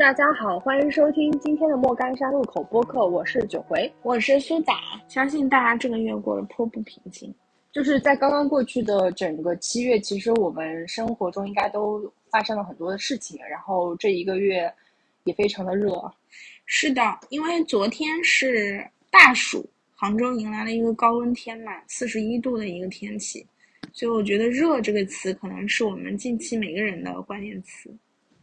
大家好，欢迎收听今天的莫干山路口播客，我是九回，我是苏打。相信大家这个月过得颇不平静。就是在刚刚过去的整个七月，其实我们生活中应该都发生了很多的事情，然后这一个月也非常的热。是的，因为昨天是大暑，杭州迎来了一个高温天嘛，四十一度的一个天气，所以我觉得“热”这个词可能是我们近期每个人的关键词。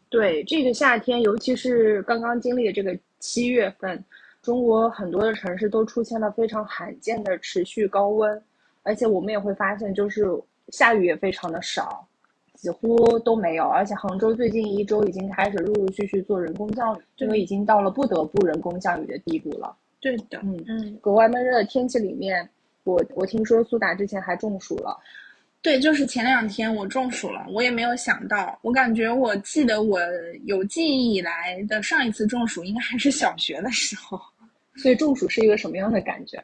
对这个夏天，尤其是刚刚经历的这个七月份，中国很多的城市都出现了非常罕见的持续高温，而且我们也会发现，就是下雨也非常的少，几乎都没有。而且杭州最近一周已经开始陆陆续续做人工降雨，这个已经到了不得不人工降雨的地步了。对的，嗯嗯，格外闷热的天气里面，我我听说苏打之前还中暑了。对，就是前两天我中暑了，我也没有想到，我感觉我记得我有记忆以来的上一次中暑应该还是小学的时候，所以中暑是一个什么样的感觉？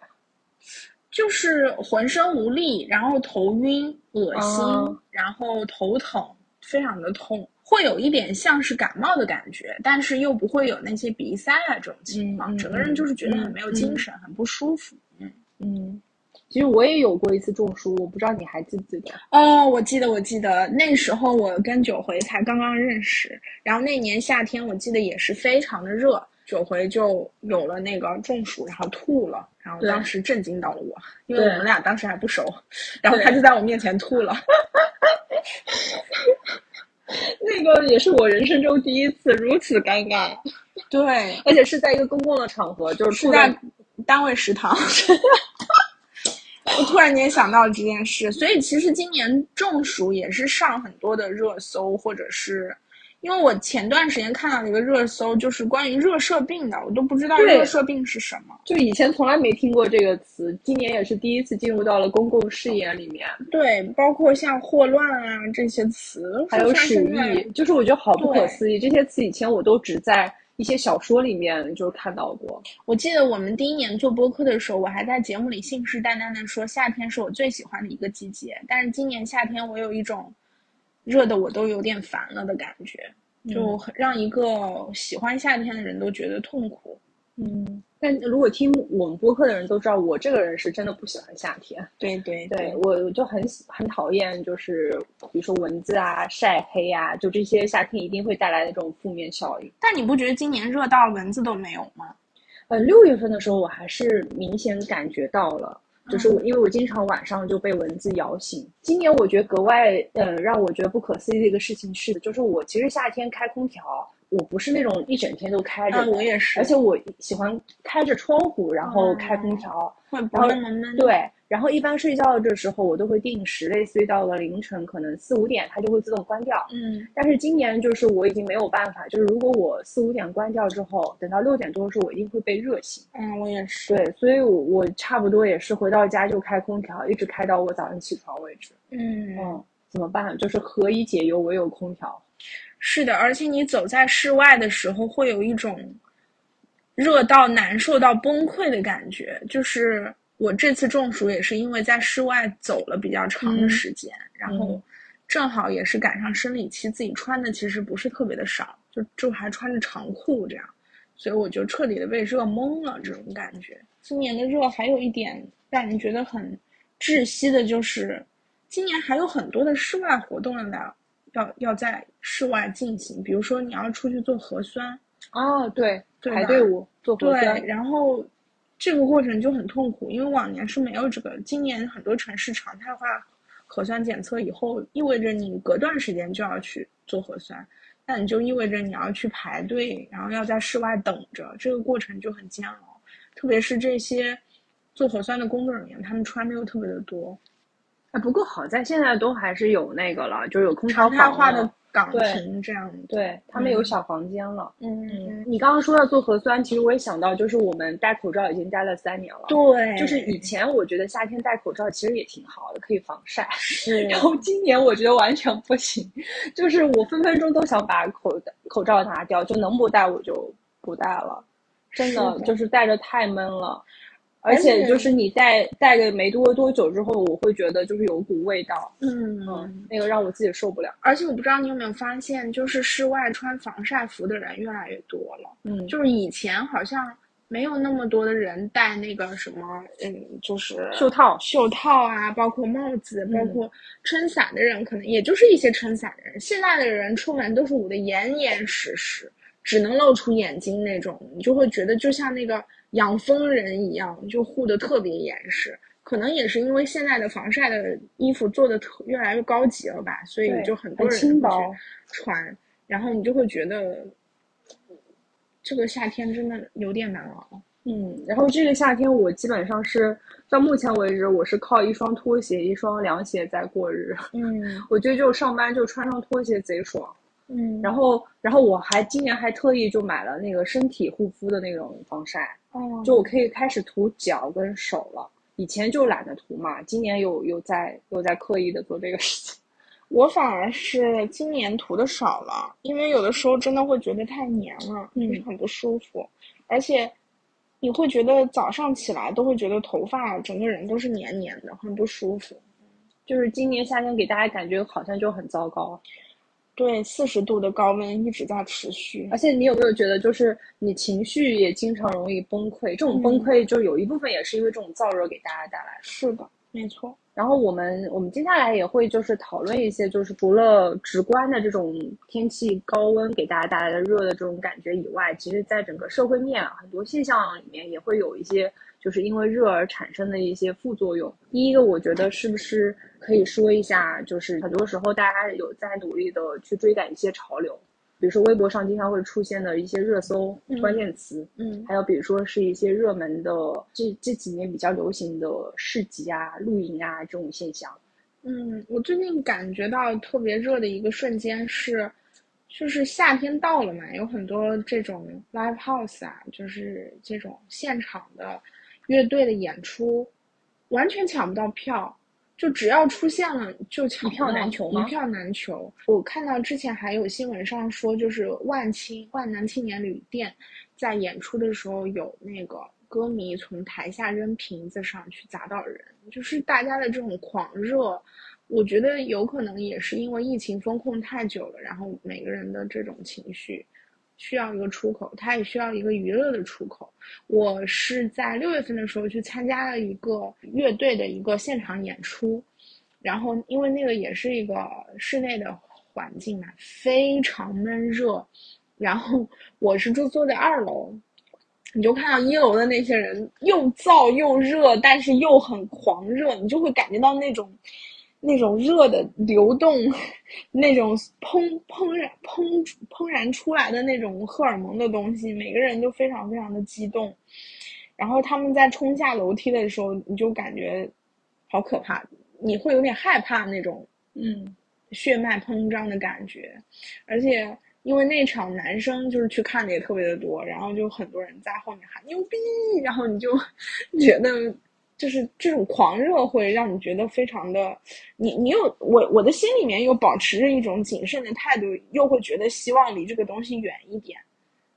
就是浑身无力，然后头晕、恶心，然后头疼，非常的痛，会有一点像是感冒的感觉，但是又不会有那些鼻塞啊这种情况，整个人就是觉得很没有精神，很不舒服。嗯嗯。其实我也有过一次中暑，我不知道你还记不记得？哦，我记得，我记得那时候我跟九回才刚刚认识，然后那年夏天我记得也是非常的热，九回就有了那个中暑，然后吐了，然后当时震惊到了我，因为我们俩当时还不熟，然后他就在我面前吐了，那个也是我人生中第一次如此尴尬，对，而且是在一个公共的场合，就是在单位食堂。我突然间想到这件事，所以其实今年中暑也是上很多的热搜，或者是因为我前段时间看到了一个热搜，就是关于热射病的，我都不知道热射病是什么，就以前从来没听过这个词，今年也是第一次进入到了公共视野里面。对，包括像霍乱啊这些词，还有鼠疫，就是我觉得好不可思议，这些词以前我都只在。一些小说里面就看到过。我记得我们第一年做播客的时候，我还在节目里信誓旦旦的说夏天是我最喜欢的一个季节。但是今年夏天我有一种热的我都有点烦了的感觉，就让一个喜欢夏天的人都觉得痛苦。嗯。但如果听我们播客的人都知道，我这个人是真的不喜欢夏天。对对对，我我就很很讨厌，就是比如说蚊子啊、晒黑啊，就这些夏天一定会带来的这种负面效应。但你不觉得今年热到蚊子都没有吗？呃，六月份的时候我还是明显感觉到了，就是我因为我经常晚上就被蚊子咬醒。今年我觉得格外呃让我觉得不可思议的一个事情是，就是我其实夏天开空调。我不是那种一整天都开着，我也是，而且我喜欢开着窗户，然后开空调，然后。对，然后一般睡觉的时候，我都会定时，类似于到了凌晨，可能四五点它就会自动关掉。嗯，但是今年就是我已经没有办法，就是如果我四五点关掉之后，等到六点多的时候，我一定会被热醒。嗯，我也是。对，所以我我差不多也是回到家就开空调，一直开到我早上起床为止。嗯嗯，怎么办？就是何以解忧，唯有空调。是的，而且你走在室外的时候，会有一种热到难受到崩溃的感觉。就是我这次中暑也是因为在室外走了比较长的时间，然后正好也是赶上生理期，自己穿的其实不是特别的少，就就还穿着长裤这样，所以我就彻底的被热懵了。这种感觉，今年的热还有一点让人觉得很窒息的，就是今年还有很多的室外活动了。要要在室外进行，比如说你要出去做核酸，哦，对，排队伍做核酸，对，然后这个过程就很痛苦，因为往年是没有这个，今年很多城市常态化核酸检测以后，意味着你隔段时间就要去做核酸，那你就意味着你要去排队，然后要在室外等着，这个过程就很煎熬，特别是这些做核酸的工作人员，他们穿的又特别的多。啊，不过好在现在都还是有那个了，就是有空调房化的岗亭这样。对他们有小房间了。嗯嗯。你刚刚说要做核酸，其实我也想到，就是我们戴口罩已经戴了三年了。对。就是以前我觉得夏天戴口罩其实也挺好的，可以防晒。是。然后今年我觉得完全不行，就是我分分钟都想把口口罩拿掉，就能不戴我就不戴了。真的就是戴着太闷了。而且就是你戴戴个没多多久之后，我会觉得就是有股味道，嗯嗯，那个让我自己受不了。而且我不知道你有没有发现，就是室外穿防晒服的人越来越多了。嗯，就是以前好像没有那么多的人戴那个什么，嗯，就是袖套、袖套啊，包括帽子，包括撑伞的人，可能也就是一些撑伞的人。现在的人出门都是捂得严严实实，只能露出眼睛那种，你就会觉得就像那个。养蜂人一样，就护得特别严实，可能也是因为现在的防晒的衣服做的特越来越高级了吧，所以就很多人轻薄穿，然后你就会觉得这个夏天真的有点难熬。嗯，然后这个夏天我基本上是到目前为止，我是靠一双拖鞋、一双凉鞋在过日。嗯，我觉得就上班就穿上拖鞋贼爽。嗯，然后然后我还今年还特意就买了那个身体护肤的那种防晒。就我可以开始涂脚跟手了，以前就懒得涂嘛，今年有有在有在刻意的做这个事情。我反而是今年涂的少了，因为有的时候真的会觉得太黏了，就是很不舒服，而且你会觉得早上起来都会觉得头发整个人都是黏黏的，很不舒服。就是今年夏天给大家感觉好像就很糟糕。对，四十度的高温一直在持续，而且你有没有觉得，就是你情绪也经常容易崩溃？这种崩溃就有一部分也是因为这种燥热给大家带来的。是的，没错。然后我们我们接下来也会就是讨论一些，就是除了直观的这种天气高温给大家带来的热的这种感觉以外，其实在整个社会面很多现象里面也会有一些。就是因为热而产生的一些副作用。第一个，我觉得是不是可以说一下，就是很多时候大家有在努力的去追赶一些潮流，比如说微博上经常会出现的一些热搜关键词，嗯，还有比如说是一些热门的这这几年比较流行的市集啊、露营啊这种现象。嗯，我最近感觉到特别热的一个瞬间是，就是夏天到了嘛，有很多这种 live house 啊，就是这种现场的。乐队的演出完全抢不到票，就只要出现了就抢一票难求吗一票难求。我看到之前还有新闻上说，就是万青万南青年旅店在演出的时候，有那个歌迷从台下扔瓶子上去砸到人，就是大家的这种狂热。我觉得有可能也是因为疫情封控太久了，然后每个人的这种情绪。需要一个出口，它也需要一个娱乐的出口。我是在六月份的时候去参加了一个乐队的一个现场演出，然后因为那个也是一个室内的环境嘛，非常闷热。然后我是住坐在二楼，你就看到一楼的那些人又燥又热，但是又很狂热，你就会感觉到那种。那种热的流动，那种砰砰然砰砰然出来的那种荷尔蒙的东西，每个人都非常非常的激动。然后他们在冲下楼梯的时候，你就感觉好可怕，你会有点害怕那种嗯血脉膨胀的感觉。而且因为那场男生就是去看的也特别的多，然后就很多人在后面喊牛逼，然后你就 觉得。就是这种狂热会让你觉得非常的，你你又我我的心里面又保持着一种谨慎的态度，又会觉得希望离这个东西远一点，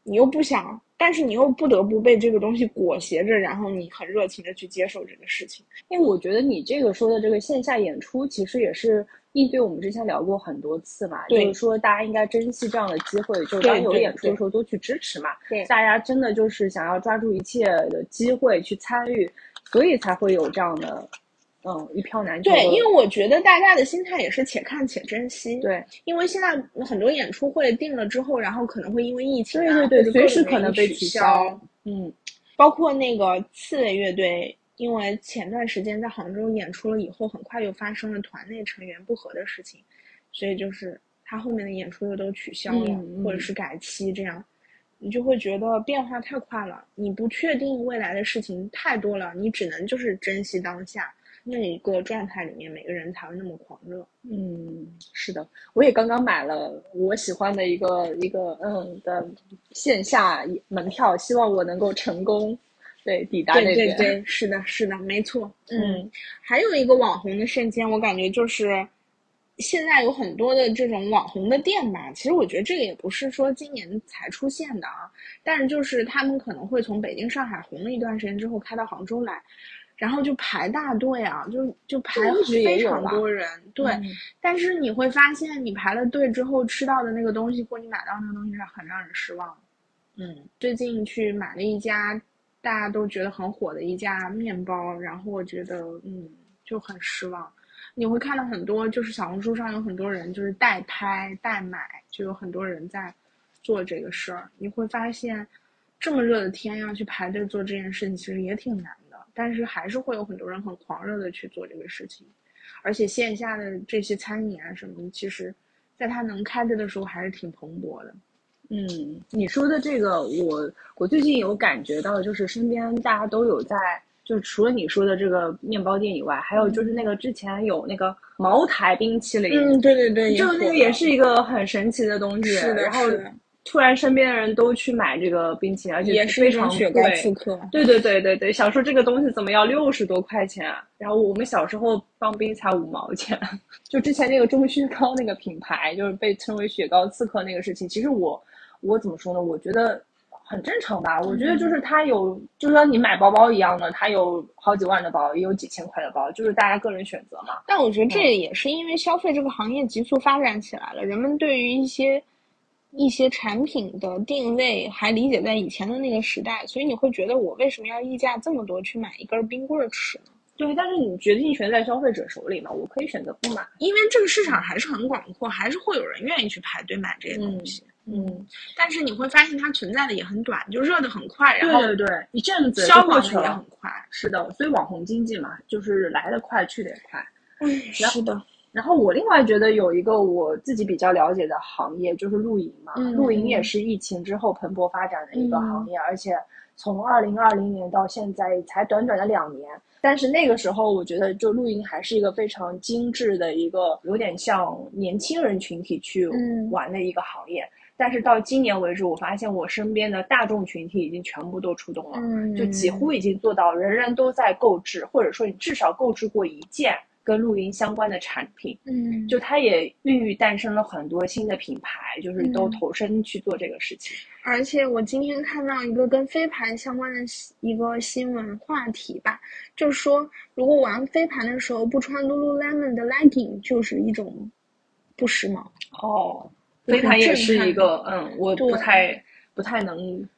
你又不想，但是你又不得不被这个东西裹挟着，然后你很热情的去接受这个事情。因为我觉得你这个说的这个线下演出，其实也是应对我们之前聊过很多次嘛，就是说大家应该珍惜这样的机会，就是当有演出的时候多去支持嘛。对，大家真的就是想要抓住一切的机会去参与。所以才会有这样的，嗯，一票难求。对，因为我觉得大家的心态也是且看且珍惜。对，因为现在很多演出会定了之后，然后可能会因为疫情，对对对，随时可能被取消。嗯，包括那个刺猬乐队，因为前段时间在杭州演出了以后，很快又发生了团内成员不和的事情，所以就是他后面的演出又都取消了，或者是改期这样。你就会觉得变化太快了，你不确定未来的事情太多了，你只能就是珍惜当下那一个状态里面，每个人才会那么狂热。嗯，是的，我也刚刚买了我喜欢的一个一个嗯的线下门票，希望我能够成功，对抵达那边。对对对，是的，是的，没错。嗯，还有一个网红的瞬间，我感觉就是现在有很多的这种网红的店吧，其实我觉得这个也不是说今年才出现的啊，但是就是他们可能会从北京、上海红了一段时间之后开到杭州来，然后就排大队啊，就就排非常多人。对，但是你会发现，你排了队之后吃到的那个东西或你买到那个东西是很让人失望。嗯，最近去买了一家大家都觉得很火的一家面包，然后我觉得嗯就很失望。你会看到很多，就是小红书上有很多人就是代拍代买，就有很多人在做这个事儿。你会发现，这么热的天要去排队做这件事情，其实也挺难的。但是还是会有很多人很狂热的去做这个事情，而且线下的这些餐饮啊什么的，其实在它能开着的时候还是挺蓬勃的。嗯，你说的这个，我我最近有感觉到，就是身边大家都有在。就除了你说的这个面包店以外，还有就是那个之前有那个茅台冰淇淋，嗯，对对对，就那个也是一个很神奇的东西。是的，然后突然身边的人都去买这个冰淇淋，而且也是非常雪糕刺客。对对对对对，想说这个东西怎么要六十多块钱？然后我们小时候放冰才五毛钱。就之前那个钟薛高那个品牌，就是被称为雪糕刺客那个事情，其实我我怎么说呢？我觉得。很正常吧，我觉得就是他有，就像你买包包一样的，他有好几万的包，也有几千块的包，就是大家个人选择嘛。但我觉得这也是因为消费这个行业急速发展起来了，人们对于一些一些产品的定位还理解在以前的那个时代，所以你会觉得我为什么要溢价这么多去买一根冰棍吃呢？对，但是你决定权在消费者手里嘛，我可以选择不买，因为这个市场还是很广阔，还是会有人愿意去排队买这些东西。嗯，但是你会发现它存在的也很短，就热的很快，然后对对对，一阵子消过去也很快。是的，所以网红经济嘛，就是来的快，去的也快。嗯，是的。然后我另外觉得有一个我自己比较了解的行业就是露营嘛，露营也是疫情之后蓬勃发展的一个行业，而且从二零二零年到现在才短短的两年。但是那个时候，我觉得就露营还是一个非常精致的一个，有点像年轻人群体去玩的一个行业。但是到今年为止，我发现我身边的大众群体已经全部都出动了，就几乎已经做到人人都在购置，或者说你至少购置过一件跟露营相关的产品。嗯，就它也孕育诞生了很多新的品牌，就是都投身去做这个事情。而且我今天看到一个跟飞盘相关的一个新闻话题吧，就是说如果玩飞盘的时候不穿 Lululemon 的 legging，就是一种不时髦。哦。飞盘也是一个，嗯，我不太不太能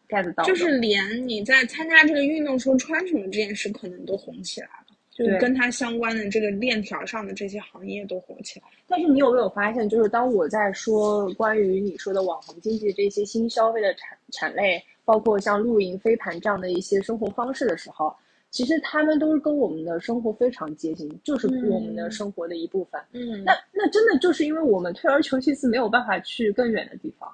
get 到。就是连你在参加这个运动时候穿什么这件事，可能都红起来了，就跟它相关的这个链条上的这些行业都红起来。但是你有没有发现，就是当我在说关于你说的网红经济这些新消费的产产类，包括像露营、飞盘这样的一些生活方式的时候。其实他们都是跟我们的生活非常接近，就是我们的生活的一部分。嗯，那那真的就是因为我们退而求其次，没有办法去更远的地方。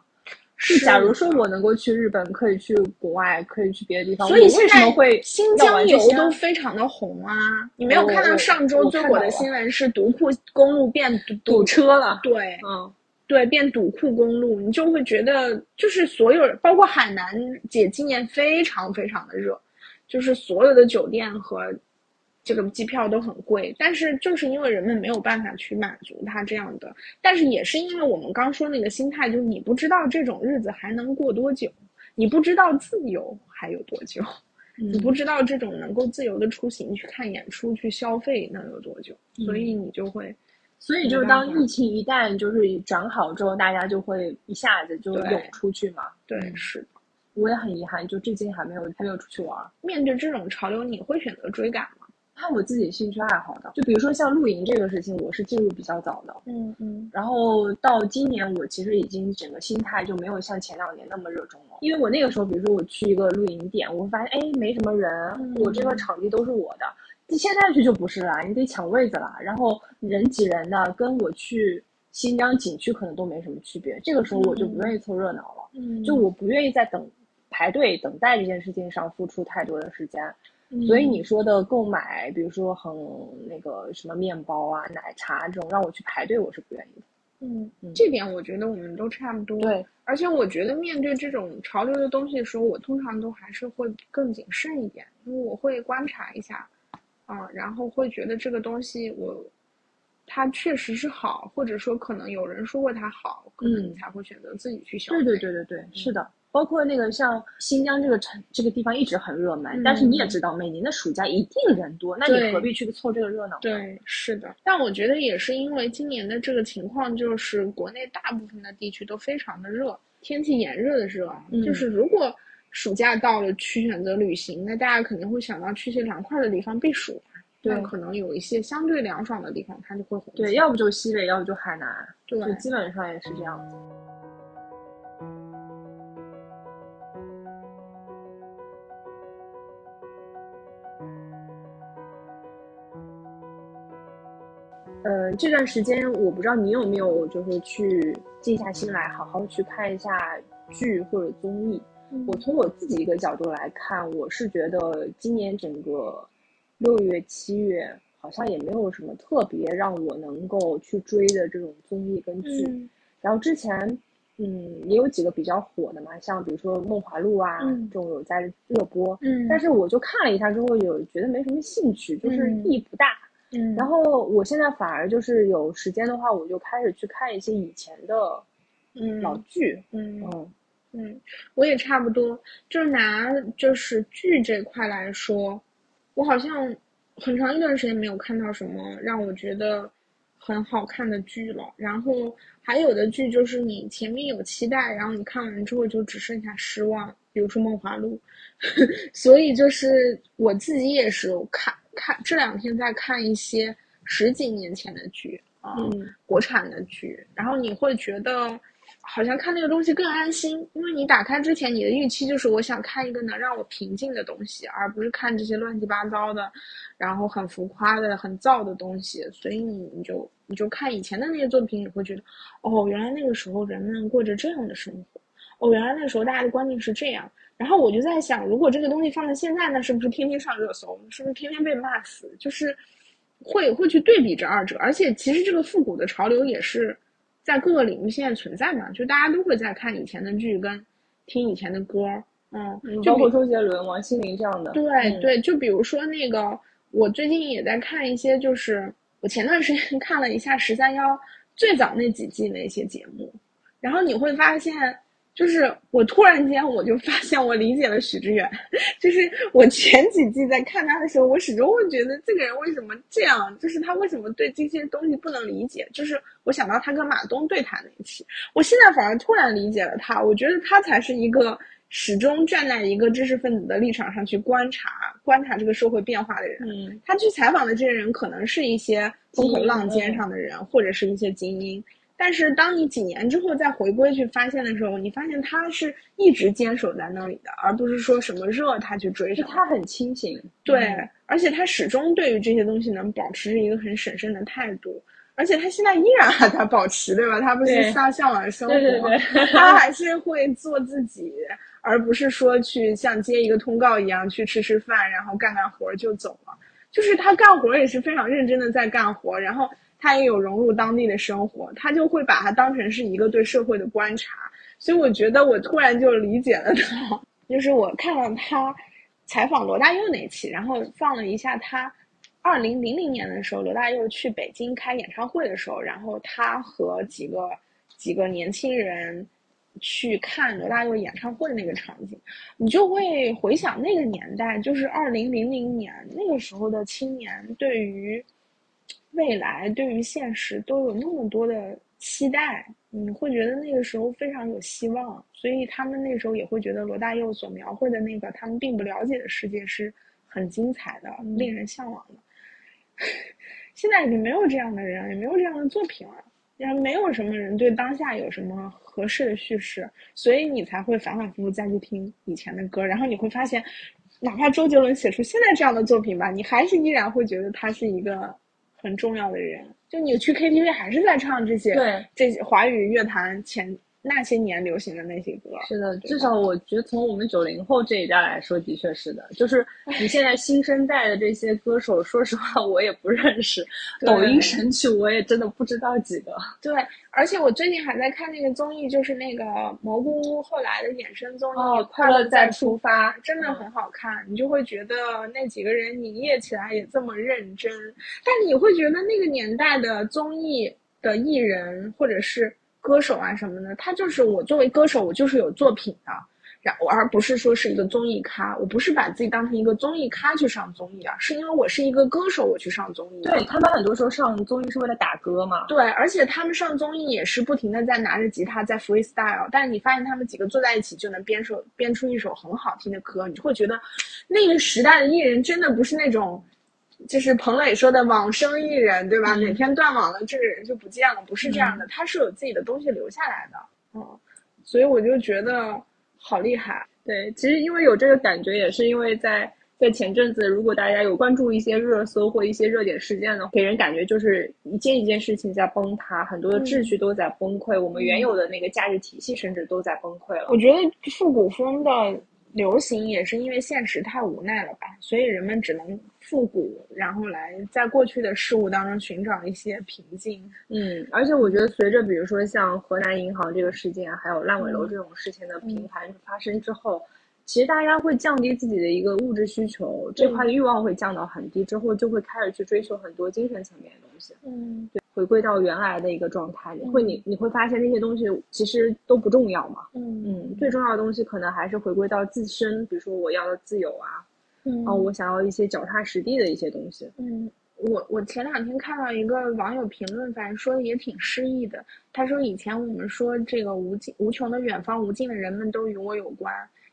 是，假如说我能够去日本，可以去国外，可以去别的地方，所以为什么会新疆游都非常的红啊？你没有看到上周最火的新闻是独库公路变堵车了？对，嗯，对，变堵库公路，你就会觉得就是所有，包括海南，姐今年非常非常的热。就是所有的酒店和这个机票都很贵，但是就是因为人们没有办法去满足他这样的，但是也是因为我们刚说那个心态，就是你不知道这种日子还能过多久，你不知道自由还有多久，你不知道这种能够自由的出行去看演出去消费能有多久，所以你就会，所以就是当疫情一旦就是转好之后，大家就会一下子就涌出去嘛，对，是。我也很遗憾，就至今还没有还没有出去玩。面对这种潮流，你会选择追赶吗？看我自己兴趣爱好的，就比如说像露营这个事情，我是进入比较早的。嗯嗯。然后到今年，我其实已经整个心态就没有像前两年那么热衷了。因为我那个时候，比如说我去一个露营点，我会发现哎没什么人，我这个场地都是我的。你现在去就不是了，你得抢位子了，然后人挤人的，跟我去新疆景区可能都没什么区别。这个时候我就不愿意凑热闹了。嗯。就我不愿意再等。排队等待这件事情上付出太多的时间，所以你说的购买，比如说很那个什么面包啊、奶茶这种，让我去排队，我是不愿意的。嗯，这点我觉得我们都差不多。对，而且我觉得面对这种潮流的东西的时候，我通常都还是会更谨慎一点，因为我会观察一下，啊，然后会觉得这个东西我它确实是好，或者说可能有人说过它好，可能嗯你才会选择自己去消费。对对对对对，是的。包括那个像新疆这个城这个地方一直很热门，嗯但是你也知道，每年的暑假一定人多，那你何必去凑这个热闹？对，是的。但我觉得也是因为今年的这个情况，就是国内大部分的地区都非常的热，天气炎热的热就是如果暑假到了去选择旅行，那大家肯定会想到去一些凉快的地方避暑嘛。对可能有一些相对凉爽的地方，它就会红。对，要不就西北，要不就海南，对就基本上也是这样子。呃，这段时间我不知道你有没有就是去静下心来，好好去看一下剧或者综艺。嗯我从我自己一个角度来看，我是觉得今年整个六月、七月好像也没有什么特别让我能够去追的这种综艺跟剧。嗯然后之前，嗯，也有几个比较火的嘛，像比如说《梦华录》啊，嗯这种有在热播。嗯，但是我就看了一下之后，有觉得没什么兴趣，就是嗯意义不大。嗯，然后我现在反而就是有时间的话，我就开始去看一些以前的嗯老剧。嗯嗯嗯，我也差不多，就是拿就是剧这块来说，我好像很长一段时间没有看到什么让我觉得很好看的剧了。然后还有的剧就是你前面有期待，然后你看完之后就只剩下失望，比如说《梦华录》。所以就是我自己也是有看看这两天在看一些十几年前的剧啊，嗯。国产的剧，然后你会觉得好像看那个东西更安心，因为你打开之前你的预期就是我想看一个能让我平静的东西，而不是看这些乱七八糟的，然后很浮夸的、很燥的东西，所以你你就你就看以前的那些作品，你会觉得哦，原来那个时候人们过着这样的生活，哦，原来那时候大家的观念是这样。然后我就在想，如果这个东西放在现在，那是不是天天上热搜？是不是天天被骂死？就是会会去对比这二者，而且其实这个复古的潮流也是在各个领域现在存在嘛，就大家都会在看以前的剧跟听以前的歌，嗯，就比包括周杰伦、王心凌这样的。对、嗯对，就比如说那个，我最近也在看一些，就是我前段时间 看了一下十三幺最早那几季那些节目，然后你会发现，就是我突然间我就发现我理解了许知远，就是我前几季在看他的时候，我始终会觉得这个人为什么这样，就是他为什么对这些东西不能理解，就是我想到他跟马东对谈那一期，我现在反而突然理解了他，我觉得他才是一个始终站在一个知识分子的立场上去观察观察这个社会变化的人。嗯他去采访的这些人可能是一些风口浪尖上的人，或者是一些精英。但是当你几年之后再回归去发现的时候，你发现他是一直坚守在那里的，而不是说什么热他去追什么。就他很清醒。对嗯，而且他始终对于这些东西能保持着一个很审慎的态度，而且他现在依然还在保持，对吧？他不是对向向往生活，对对对他还是会做自己，而不是说去像接一个通告一样去吃吃饭，然后干干活儿就走了。就是他干活儿也是非常认真的在干活，然后他也有融入当地的生活，他就会把它当成是一个对社会的观察。所以我觉得我突然就理解了他，就是我看了他采访罗大佑那期，然后放了一下他二零零零年的时候，罗大佑去北京开演唱会的时候，然后他和几个几个年轻人去看罗大佑演唱会的那个场景，你就会回想那个年代，就是二零零零年那个时候的青年对于未来、对于现实都有那么多的期待，你会觉得那个时候非常有希望，所以他们那时候也会觉得罗大佑所描绘的那个他们并不了解的世界是很精彩的、令人向往的。现在已经没有这样的人，也没有这样的作品了，也没有什么人对当下有什么合适的叙事，所以你才会反反复复再去听以前的歌，然后你会发现，哪怕周杰伦写出现在这样的作品吧，你还是依然会觉得他是一个很重要的人。就你去 KTV 还是在唱这些对这些华语乐坛前那些年流行的那些歌。是的，至少我觉得从我们九零后这一代来说，的确是的。就是你现在 新生代的这些歌手，说实话我也不认识，抖音神曲我也真的不知道几个。对，而且我最近还在看那个综艺，就是那个蘑菇屋后来的衍生综艺《快乐再出发》，真的很好看。你就会觉得那几个人营业起来也这么认真，但你会觉得那个年代的综艺的艺人或者是。歌手啊什么的，他就是我作为歌手，我就是有作品的，然后而不是说是一个综艺咖。我不是把自己当成一个综艺咖去上综艺啊，是因为我是一个歌手，我去上综艺。对他们很多时候上综艺是为了打歌嘛。对，而且他们上综艺也是不停的在拿着吉他在 freestyle，但是你发现他们几个坐在一起就能编首编出一首很好听的歌，你就会觉得那个时代的艺人真的不是那种。就是彭磊说的网生艺人，对吧？哪天断网了，这个人就不见了，不是这样的，他是有自己的东西留下来的，嗯，所以我就觉得好厉害。对，其实因为有这个感觉，也是因为在在前阵子，如果大家有关注一些热搜或一些热点事件的，给人感觉就是一件一件事情在崩塌，很多的秩序都在崩溃，我们原有的那个价值体系甚至都在崩溃了。我觉得复古风的流行也是因为现实太无奈了吧，所以人们只能。复古，然后来在过去的事物当中寻找一些平静。嗯，而且我觉得随着比如说像河南银行这个事件，还有烂尾楼这种事情的频繁发生之后，其实大家会降低自己的一个物质需求，这块的欲望会降到很低，之后就会开始去追求很多精神层面的东西。嗯，对，回归到原来的一个状态，你会你你会发现那些东西其实都不重要嘛。嗯嗯，最重要的东西可能还是回归到自身，比如说我要的自由啊。嗯，哦，我想要一些脚踏实地的一些东西。嗯，我我前两天看到一个网友评论，反正说的也挺诗意的。他说以前我们说这个无尽无穷的远方，无尽的人们都与我有关，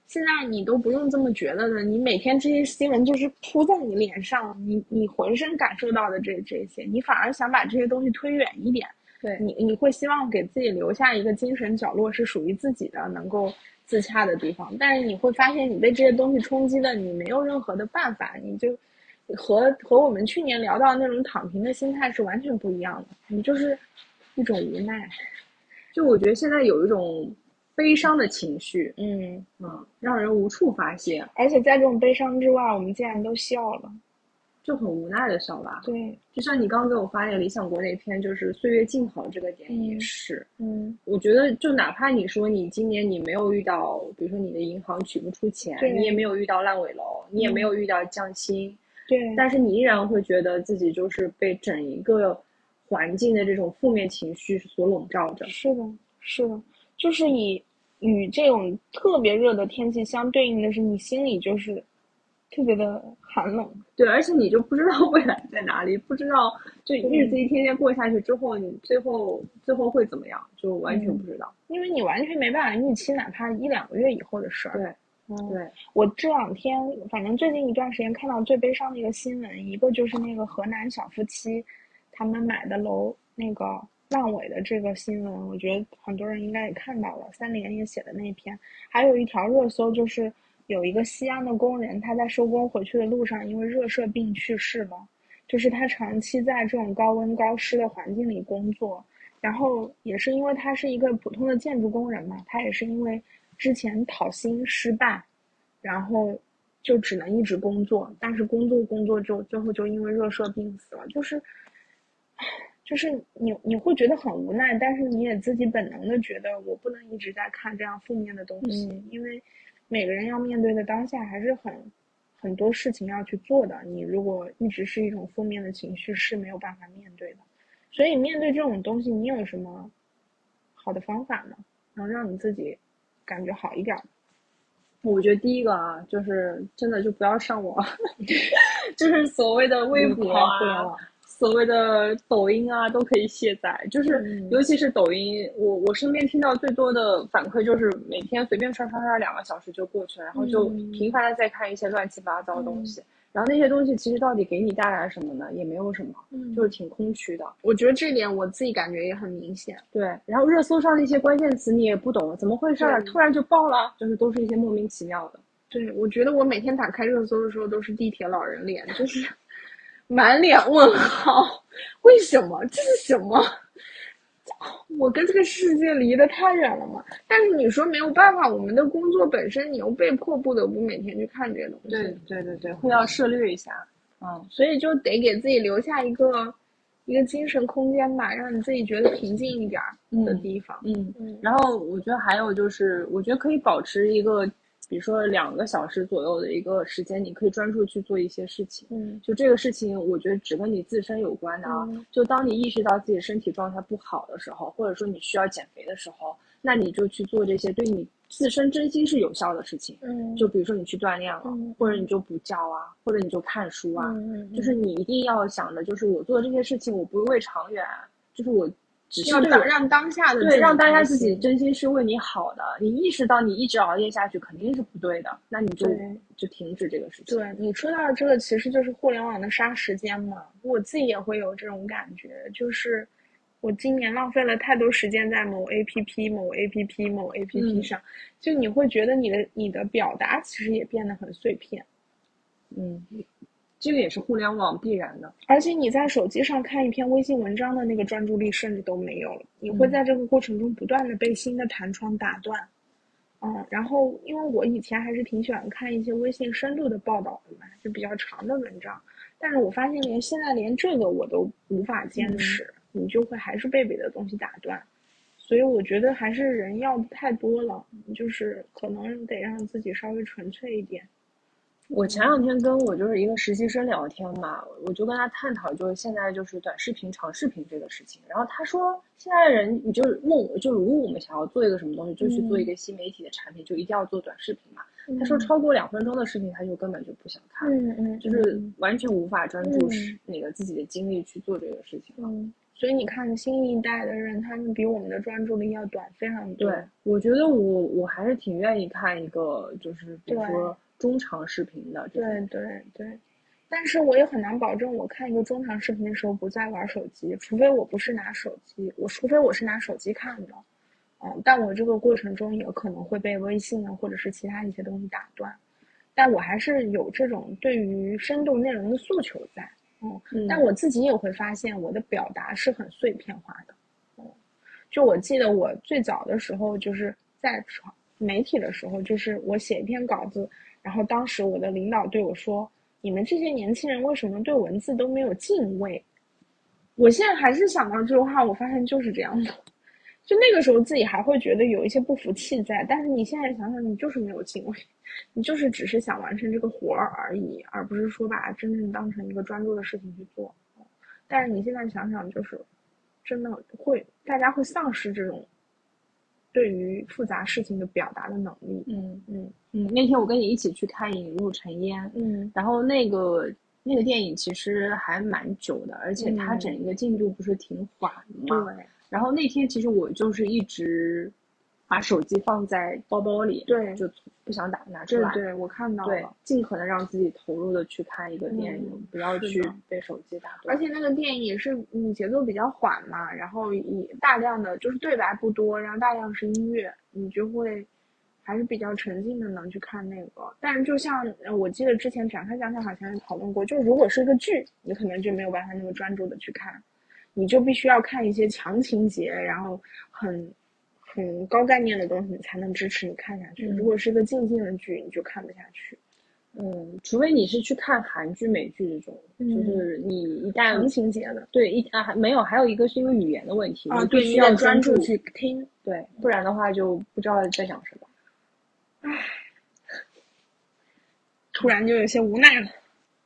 现在你都不用这么觉得的。你每天这些新闻就是扑在你脸上，你你浑身感受到的这这些，你反而想把这些东西推远一点。对你你会希望给自己留下一个精神角落，是属于自己的，能够。自洽的地方，但是你会发现，你被这些东西冲击的，你没有任何的办法，你就和和我们去年聊到那种躺平的心态是完全不一样的，你就是一种无奈。就我觉得现在有一种悲伤的情绪，嗯嗯，让人无处发泄，而且在这种悲伤之外，我们竟然都笑了。就很无奈的笑吧。对，就像你刚刚给我发那个理想国那篇，就是岁月静好这个点也是。嗯，我觉得就哪怕你说你今年你没有遇到，比如说你的银行取不出钱，你也没有遇到烂尾楼，你也没有遇到降薪，对，但是你依然会觉得自己就是被整一个环境的这种负面情绪所笼罩着。是的，是的，就是你与这种特别热的天气相对应的是，你心里就是。特别的寒冷，对，而且你就不知道未来在哪里，不知道就日子一天天过下去之后，你最后最后会怎么样，就完全不知道，因为你完全没办法预期，哪怕一两个月以后的事儿。对，嗯，对我这两天，反正最近一段时间看到最悲伤的一个新闻，一个就是那个河南小夫妻，他们买的楼那个烂尾的这个新闻，我觉得很多人应该也看到了，三联也写的那篇，还有一条热搜就是。有一个西安的工人，他在收工回去的路上，因为热射病去世了。就是他长期在这种高温高湿的环境里工作，然后也是因为他是一个普通的建筑工人嘛，他也是因为之前讨薪失败，然后就只能一直工作，但是工作工作就最后就因为热射病死了。就是，就是你你会觉得很无奈，但是你也自己本能的觉得我不能一直在看这样负面的东西，因为。每个人要面对的当下还是很很多事情要去做的。你如果一直是一种负面的情绪，是没有办法面对的。所以面对这种东西，你有什么好的方法呢？能让你自己感觉好一点？我觉得第一个啊，就是真的就不要上网，就是所谓的微博啊。所谓的抖音啊，都可以卸载，就是尤其是抖音，我我身边听到最多的反馈就是每天随便刷刷刷两个小时就过去了，然后就频繁的在看一些乱七八糟的东西，然后那些东西其实到底给你带来什么呢？也没有什么，就是挺空虚的。我觉得这点我自己感觉也很明显。对，然后热搜上那些关键词你也不懂，怎么回事？突然就爆了，就是都是一些莫名其妙的。对，我觉得我每天打开热搜的时候都是地铁老人脸，就是。满脸问号，为什么？这是什么？我跟这个世界离得太远了嘛。但是你说没有办法，我们的工作本身，你又被迫不得不每天去看这些东西。对对对对，会要涉略一下。嗯，所以就得给自己留下一个一个精神空间吧，让你自己觉得平静一点的地方。嗯嗯。然后我觉得还有就是，我觉得可以保持一个。比如说两个小时左右的一个时间，你可以专注去做一些事情。嗯，就这个事情，我觉得只跟你自身有关的啊。就当你意识到自己身体状态不好的时候，或者说你需要减肥的时候，那你就去做这些对你自身真心是有效的事情。嗯，就比如说你去锻炼了，或者你就补觉啊，或者你就看书啊。嗯就是你一定要想的，就是我做这些事情，我不是为长远，就是我。只是让让当下的对让大家自己真心是为你好的，你意识到你一直熬夜下去肯定是不对的，那你就就停止这个事情。对你说到的这个，其实就是互联网的杀时间嘛。我自己也会有这种感觉，就是我今年浪费了太多时间在某 A P P、某 A P P、某 A P P 上，就你会觉得你的你的表达其实也变得很碎片。嗯。这个也是互联网必然的，而且你在手机上看一篇微信文章的那个专注力甚至都没有了，你会在这个过程中不断的被新的弹窗打断，嗯，然后因为我以前还是挺喜欢看一些微信深度的报道的嘛，就比较长的文章，但是我发现连现在连这个我都无法坚持，你就会还是被别的东西打断，所以我觉得还是人要的太多了，就是可能得让自己稍微纯粹一点。我前两天跟我就是一个实习生聊天嘛，我就跟他探讨，就是现在就是短视频、长视频这个事情。然后他说，现在人，你就是问我，就如果我们想要做一个什么东西，就去做一个新媒体的产品，就一定要做短视频嘛。他说，超过两分钟的视频，他就根本就不想看，嗯嗯，就是完全无法专注那个自己的精力去做这个事情了。所以你看，新一代的人，他们比我们的专注力要短非常多。对，我觉得我我还是挺愿意看一个，就是比如说。中长视频的，对对对，但是我也很难保证，我看一个中长视频的时候不再玩手机，除非我不是拿手机，我除非我是拿手机看的，嗯，但我这个过程中也可能会被微信啊或者是其他一些东西打断，但我还是有这种对于深度内容的诉求在，嗯，但我自己也会发现我的表达是很碎片化的，嗯，就我记得我最早的时候就是在传媒体的时候，就是我写一篇稿子。然后当时我的领导对我说：“你们这些年轻人为什么对文字都没有敬畏？”我现在还是想到这句话，我发现就是这样的。就那个时候自己还会觉得有一些不服气在，但是你现在想想，你就是没有敬畏，你就是只是想完成这个活儿而已，而不是说把它真正当成一个专注的事情去做。但是你现在想想，就是真的会，大家会丧失这种。对于复杂事情的表达的能力，嗯嗯嗯。那天我跟你一起去看《引入尘烟》，嗯，然后那个那个电影其实还蛮久的，而且它整一个进度不是挺缓的嘛。对。然后那天其实我就是一直。把手机放在包包里，对，就不想打拿出来。对，对我看到了。尽可能让自己投入的去看一个电影，不要去被手机打断。而且那个电影也是，嗯节奏比较缓嘛，然后以大量的就是对白不多，然后大量是音乐，你就会还是比较沉浸的能去看那个。但是就像我记得之前展开讲讲好像讨论过，就如果是一个剧，你可能就没有办法那么专注的去看，你就必须要看一些强情节，然后很。很高概念的东西你才能支持你看下去。如果是个静静的剧，你就看不下去。嗯，除非你是去看韩剧、美剧这种，就是你一旦强情节的，对一啊没有，还有一个是因为语言的问题，啊，必须要专注去听，对，不然的话就不知道在讲什么。唉，突然就有些无奈了。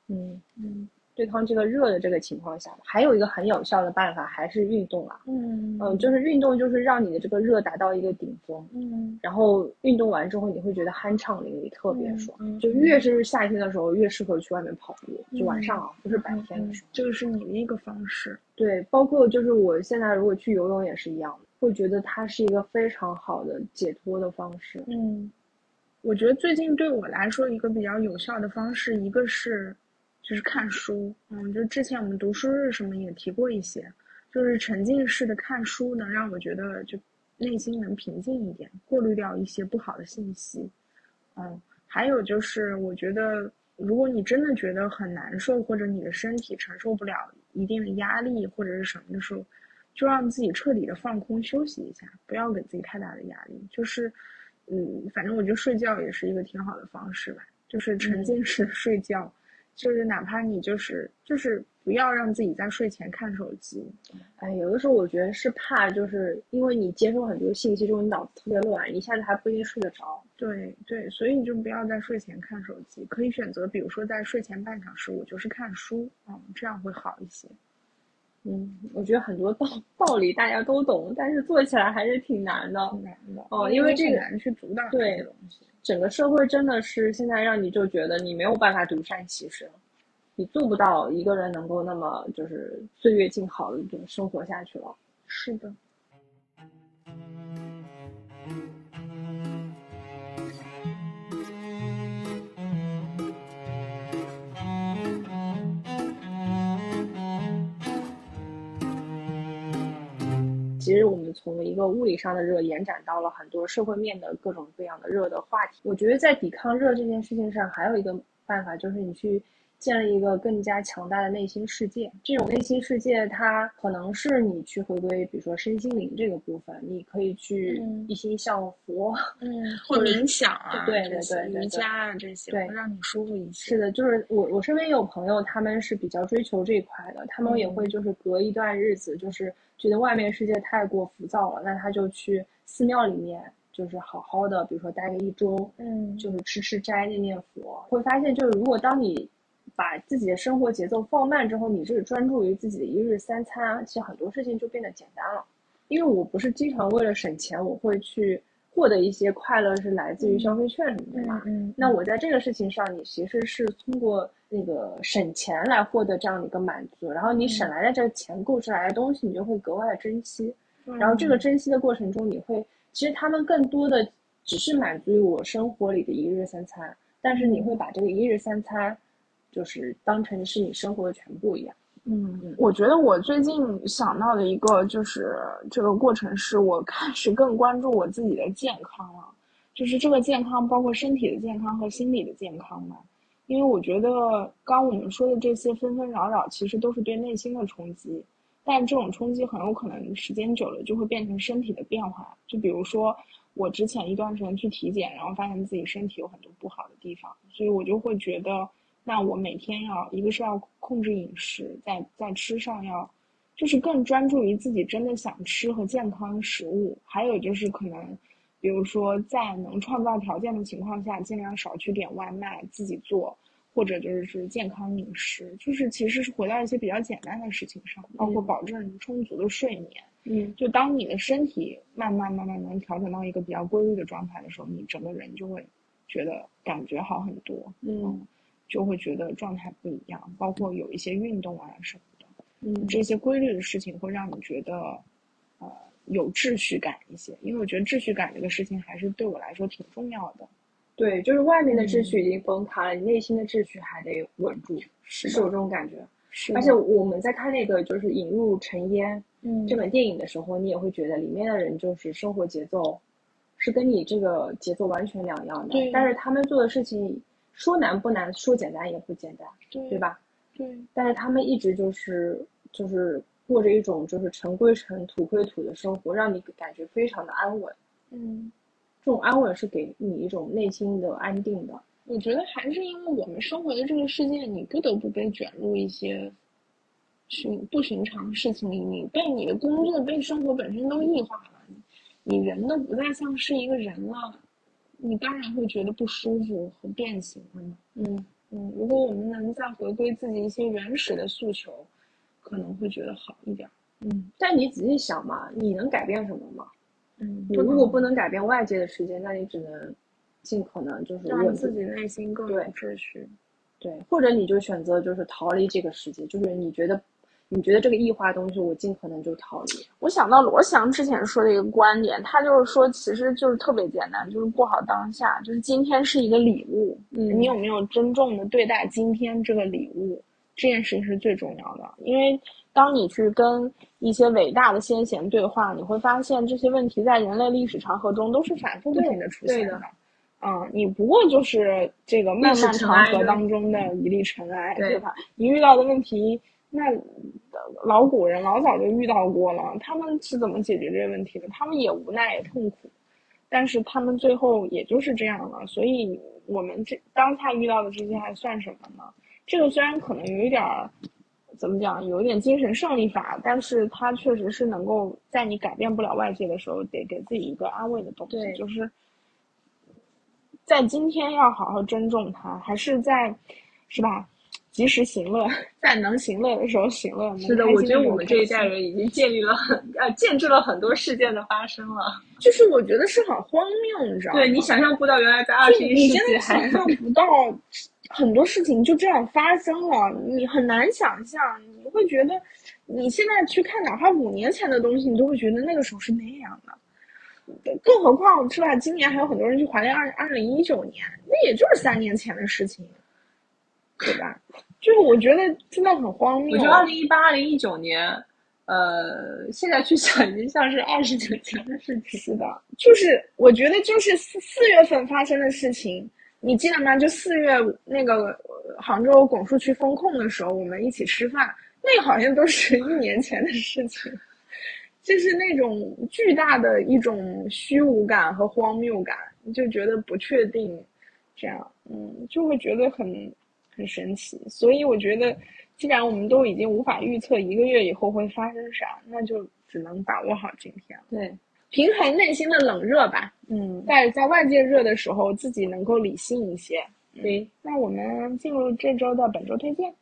嗯嗯。对抗这个热的这个情况下，还有一个很有效的办法，还是运动啊。嗯嗯，就是运动，就是让你的这个热达到一个顶峰。嗯，然后运动完之后，你会觉得酣畅淋漓，特别爽。就越是夏天的时候，越适合去外面跑步。就晚上啊，不是白天的时候。这个是你的一个方式。对，包括就是我现在如果去游泳也是一样，会觉得它是一个非常好的解脱的方式。嗯，我觉得最近对我来说一个比较有效的方式，一个是。就是看书，嗯，就之前我们读书日什么也提过一些，就是沉浸式的看书能让我觉得就内心能平静一点，过滤掉一些不好的信息，嗯，还有就是我觉得如果你真的觉得很难受，或者你的身体承受不了一定的压力或者是什么的时候，就让自己彻底的放空休息一下，不要给自己太大的压力。就是，嗯，反正我觉得睡觉也是一个挺好的方式吧，就是沉浸式睡觉，就是哪怕你就是就是不要让自己在睡前看手机。哎，有的时候我觉得是怕，就是因为你接收很多信息之后，你脑子特别乱，一下子还不一定睡得着。对对，所以你就不要在睡前看手机，可以选择，比如说在睡前半小时，我就是看书，嗯，这样会好一些。嗯，我觉得很多道道理大家都懂，但是做起来还是挺难的。难的哦，因为这个难去阻挡对东西。整个社会真的是现在让你就觉得你没有办法独善其身，你做不到一个人能够那么就是岁月静好的一种生活下去了。是的。其实我们从一个物理上的热延展到了很多社会面的各种各样的热的话题。我觉得在抵抗热这件事情上，还有一个办法就是你去。建立一个更加强大的内心世界，这种内心世界，它可能是你去回归，比如说身心灵这个部分，你可以去一心向佛，嗯，或冥想啊，对对对，瑜伽啊这些，对，让你舒服一些。是的，就是我我身边也有朋友，他们是比较追求这一块的，他们也会就是隔一段日子，就是觉得外面世界太过浮躁了，那他就去寺庙里面，就是好好的，比如说待个一周，嗯，就是吃吃斋念念佛，会发现就是如果当你。把自己的生活节奏放慢之后，你是专注于自己的一日三餐，其实很多事情就变得简单了。因为我不是经常为了省钱，我会去获得一些快乐，是来自于消费券，对吗？嗯。那我在这个事情上，你其实是通过那个省钱来获得这样的一个满足，然后你省来的这个钱购置来的东西，你就会格外的珍惜。然后这个珍惜的过程中，你会其实他们更多的只是满足于我生活里的一日三餐，但是你会把这个一日三餐。就是当成是你生活的全部一样。嗯，我觉得我最近想到的一个就是这个过程，是我开始更关注我自己的健康了。就是这个健康包括身体的健康和心理的健康嘛。因为我觉得刚我们说的这些纷纷扰扰，其实都是对内心的冲击。但这种冲击很有可能时间久了就会变成身体的变化。就比如说我之前一段时间去体检，然后发现自己身体有很多不好的地方，所以我就会觉得。那我每天要一个是要控制饮食，在在吃上要，就是更专注于自己真的想吃和健康食物。还有就是可能，比如说在能创造条件的情况下，尽量少去点外卖，自己做，或者就是是健康饮食，就是其实是回到一些比较简单的事情上，包括保证充足的睡眠。嗯，就当你的身体慢慢慢慢能调整到一个比较规律的状态的时候，你整个人就会觉得感觉好很多。嗯。就会觉得状态不一样，包括有一些运动啊什么的，嗯，这些规律的事情会让你觉得，呃，有秩序感一些。因为我觉得秩序感这个事情还是对我来说挺重要的。对，就是外面的秩序已经崩塌了，你内心的秩序还得稳住，是有这种感觉。是。而且我们在看那个就是《引入尘烟》嗯这本电影的时候，你也会觉得里面的人就是生活节奏，是跟你这个节奏完全两样的。对。但是他们做的事情。说难不难，说简单也不简单，对吧？对。但是他们一直就是就是过着一种就是尘归尘土归土的生活，让你感觉非常的安稳。嗯，这种安稳是给你一种内心的安定的。我觉得还是因为我们生活的这个世界，你不得不被卷入一些寻不寻常事情里，你被你的工作、被生活本身都异化了，你人都不再像是一个人了。你当然会觉得不舒服和变形了嘛。嗯嗯，如果我们能再回归自己一些原始的诉求，可能会觉得好一点。嗯，但你仔细想嘛，你能改变什么吗？嗯，你如果不能改变外界的世界，那你只能尽可能就是让自己内心更有秩序。对，或者你就选择就是逃离这个世界，就是你觉得。你觉得这个异化东西，我尽可能就逃离。我想到罗翔之前说的一个观点，他就是说，其实就是特别简单，就是过好当下，就是今天是一个礼物，嗯，你有没有尊重的对待今天这个礼物，这件事情是最重要的。因为当你去跟一些伟大的先贤对话，你会发现这些问题在人类历史长河中都是反复不停的出现的。嗯，你不过就是这个漫漫长河当中的一粒尘埃，对吧？你遇到的问题。那老古人老早就遇到过了，他们是怎么解决这个问题的？他们也无奈也痛苦，但是他们最后也就是这样了。所以我们这当下遇到的这些还算什么呢？这个虽然可能有一点儿怎么讲，有一点精神胜利法，但是它确实是能够在你改变不了外界的时候，得给自己一个安慰的东西，就是在今天要好好珍重它，还是在是吧？及时行乐，在能行乐的时候行乐。是的，我觉得我们这一代人已经建立了很呃，见证了很多事件的发生了。就是我觉得是很荒谬，你知道吗？对你想象不到，原来在二十一世纪还想象不到很多事情就这样发生了，你很难想象。你会觉得你现在去看哪怕五年前的东西，你都会觉得那个时候是那样的。更何况是吧？今年还有很多人去怀念二二零一九年，那也就是三年前的事情。对吧？就是我觉得真的很荒谬。我觉得二零一八、二零一九年，呃，现在去想已经像是二十年前的事情。是的，就是我觉得就是四四月份发生的事情，你记得吗？就四月那个杭州拱墅区封控的时候，我们一起吃饭，那好像都是一年前的事情。就是那种巨大的一种虚无感和荒谬感，就觉得不确定，这样，嗯，就会觉得很。很神奇，所以我觉得，既然我们都已经无法预测一个月以后会发生啥，那就只能把握好今天。对，平衡内心的冷热吧。嗯，在在外界热的时候，自己能够理性一些。对，那我们进入这周的本周推荐。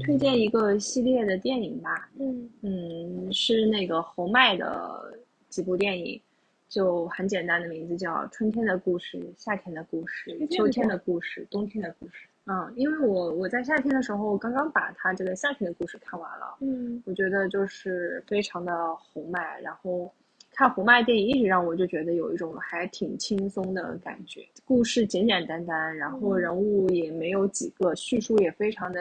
推荐一个系列的电影吧，嗯嗯，是那个侯麦的几部电影，就很简单的名字叫《春天的故事》《夏天的故事》《秋天的故事》《冬天的故事》。嗯，因为我我在夏天的时候刚刚把他这个夏天的故事看完了，嗯，我觉得就是非常的侯麦，然后。看胡麦电影一直让我就觉得有一种还挺轻松的感觉，故事简简单单，然后人物也没有几个，叙述也非常的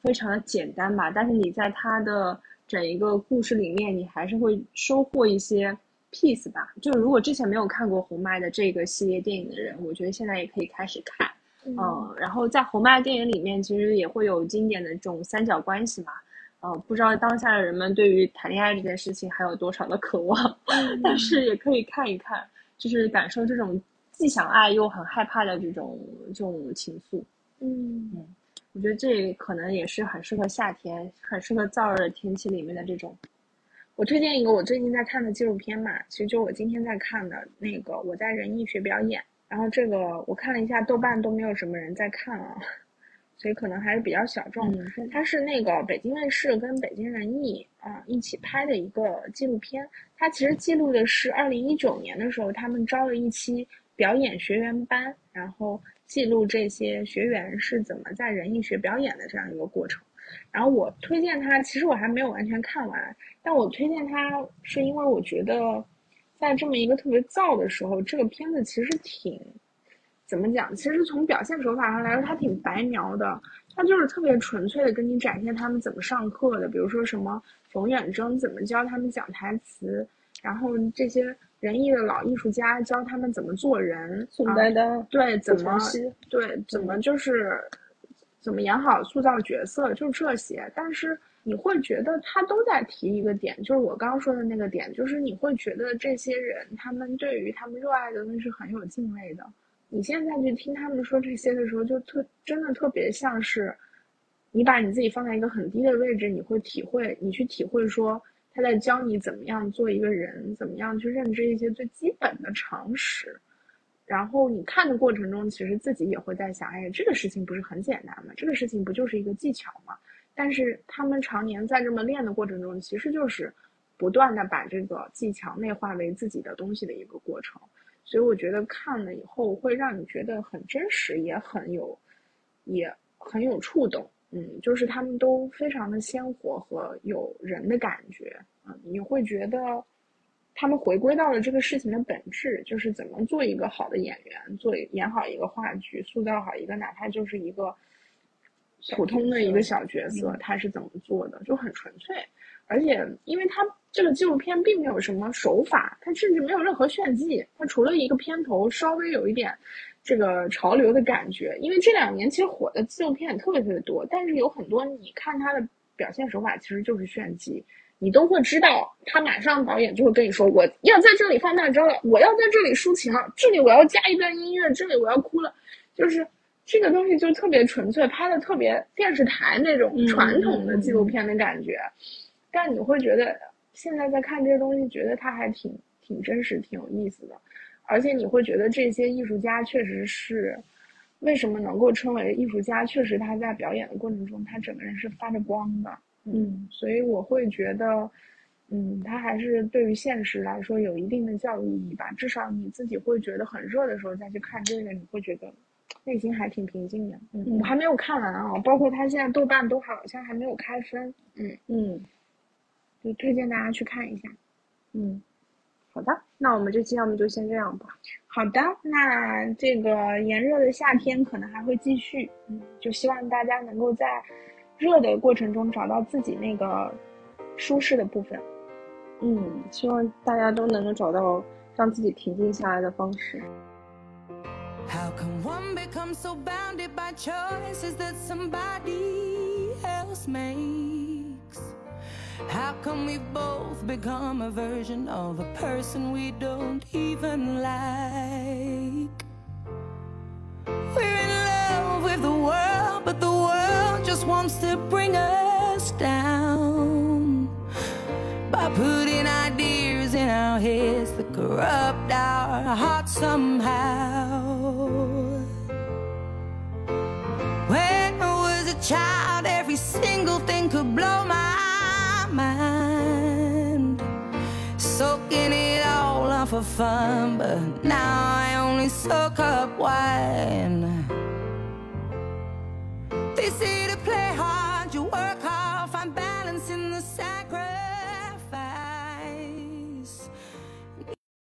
非常的简单吧。但是你在他的整一个故事里面，你还是会收获一些 peace 吧。就如果之前没有看过红麦的这个系列电影的人，我觉得现在也可以开始看。嗯，然后在红麦电影里面，其实也会有经典的这种三角关系嘛。呃，不知道当下的人们对于谈恋爱这件事情还有多少的渴望，但是也可以看一看，就是感受这种既想爱又很害怕的这种这种情愫。嗯嗯，我觉得这可能也是很适合夏天，很适合燥热的天气里面的这种。我推荐一个我最近在看的纪录片嘛，其实就我今天在看的那个《我在仁艺学表演》，然后这个我看了一下豆瓣都没有什么人在看啊。所以可能还是比较小众。它是那个北京卫视跟北京人艺啊一起拍的一个纪录片。它其实记录的是二零一九年的时候，他们招了一期表演学员班，然后记录这些学员是怎么在人艺学表演的这样一个过程。然后我推荐它，其实我还没有完全看完，但我推荐它是因为我觉得，在这么一个特别燥的时候，这个片子其实挺。怎么讲？其实从表现手法上来说，他挺白描的。他就是特别纯粹的跟你展现他们怎么上课的，比如说什么冯远征怎么教他们讲台词，然后这些仁义的老艺术家教他们怎么做人。宋丹丹对怎么对怎么就是怎么演好塑造角色，就这些。但是你会觉得他都在提一个点，就是我刚刚说的那个点，就是你会觉得这些人他们对于他们热爱的东西是很有敬畏的。你现在去听他们说这些的时候，就特真的特别像是，你把你自己放在一个很低的位置，你会体会，你去体会说他在教你怎么样做一个人，怎么样去认知一些最基本的常识。然后你看的过程中，其实自己也会在想，哎，这个事情不是很简单吗？这个事情不就是一个技巧吗？但是他们常年在这么练的过程中，其实就是不断的把这个技巧内化为自己的东西的一个过程。所以我觉得看了以后会让你觉得很真实，也很有，也很有触动。嗯，就是他们都非常的鲜活和有人的感觉啊，你会觉得他们回归到了这个事情的本质，就是怎么做一个好的演员，做演好一个话剧，塑造好一个哪怕就是一个普通的一个小角色，他是怎么做的，就很纯粹。而且，因为它这个纪录片并没有什么手法，它甚至没有任何炫技，它除了一个片头稍微有一点这个潮流的感觉。因为这两年其实火的纪录片也特别特别多，但是有很多你看他的表现手法其实就是炫技，你都会知道，他马上导演就会跟你说，我要在这里放大招了，我要在这里抒情了，这里我要加一段音乐，这里我要哭了，就是这个东西就特别纯粹，拍的特别电视台那种传统的纪录片的感觉。但你会觉得现在在看这些东西，觉得它还挺挺真实、挺有意思的，而且你会觉得这些艺术家确实是为什么能够称为艺术家，确实他在表演的过程中，他整个人是发着光的，嗯，所以我会觉得，嗯，他还是对于现实来说有一定的教育意义吧。至少你自己会觉得很热的时候再去看这个，你会觉得内心还挺平静的。嗯，我还没有看完啊，包括他现在豆瓣都好像还没有开分。嗯嗯。就推荐大家去看一下，嗯，好的，那我们这期要么就先这样吧。好的，那这个炎热的夏天可能还会继续，嗯，就希望大家能够在热的过程中找到自己那个舒适的部分，嗯，希望大家都能够找到让自己平静下来的方式。How come we both become a version of a person we don't even like? We're in love with the world, but the world just wants to bring us down by putting ideas in our heads that corrupt our hearts somehow. When I was a child, every single thing could blow my mind. Soaking it all up for fun, but now I only soak up wine. To play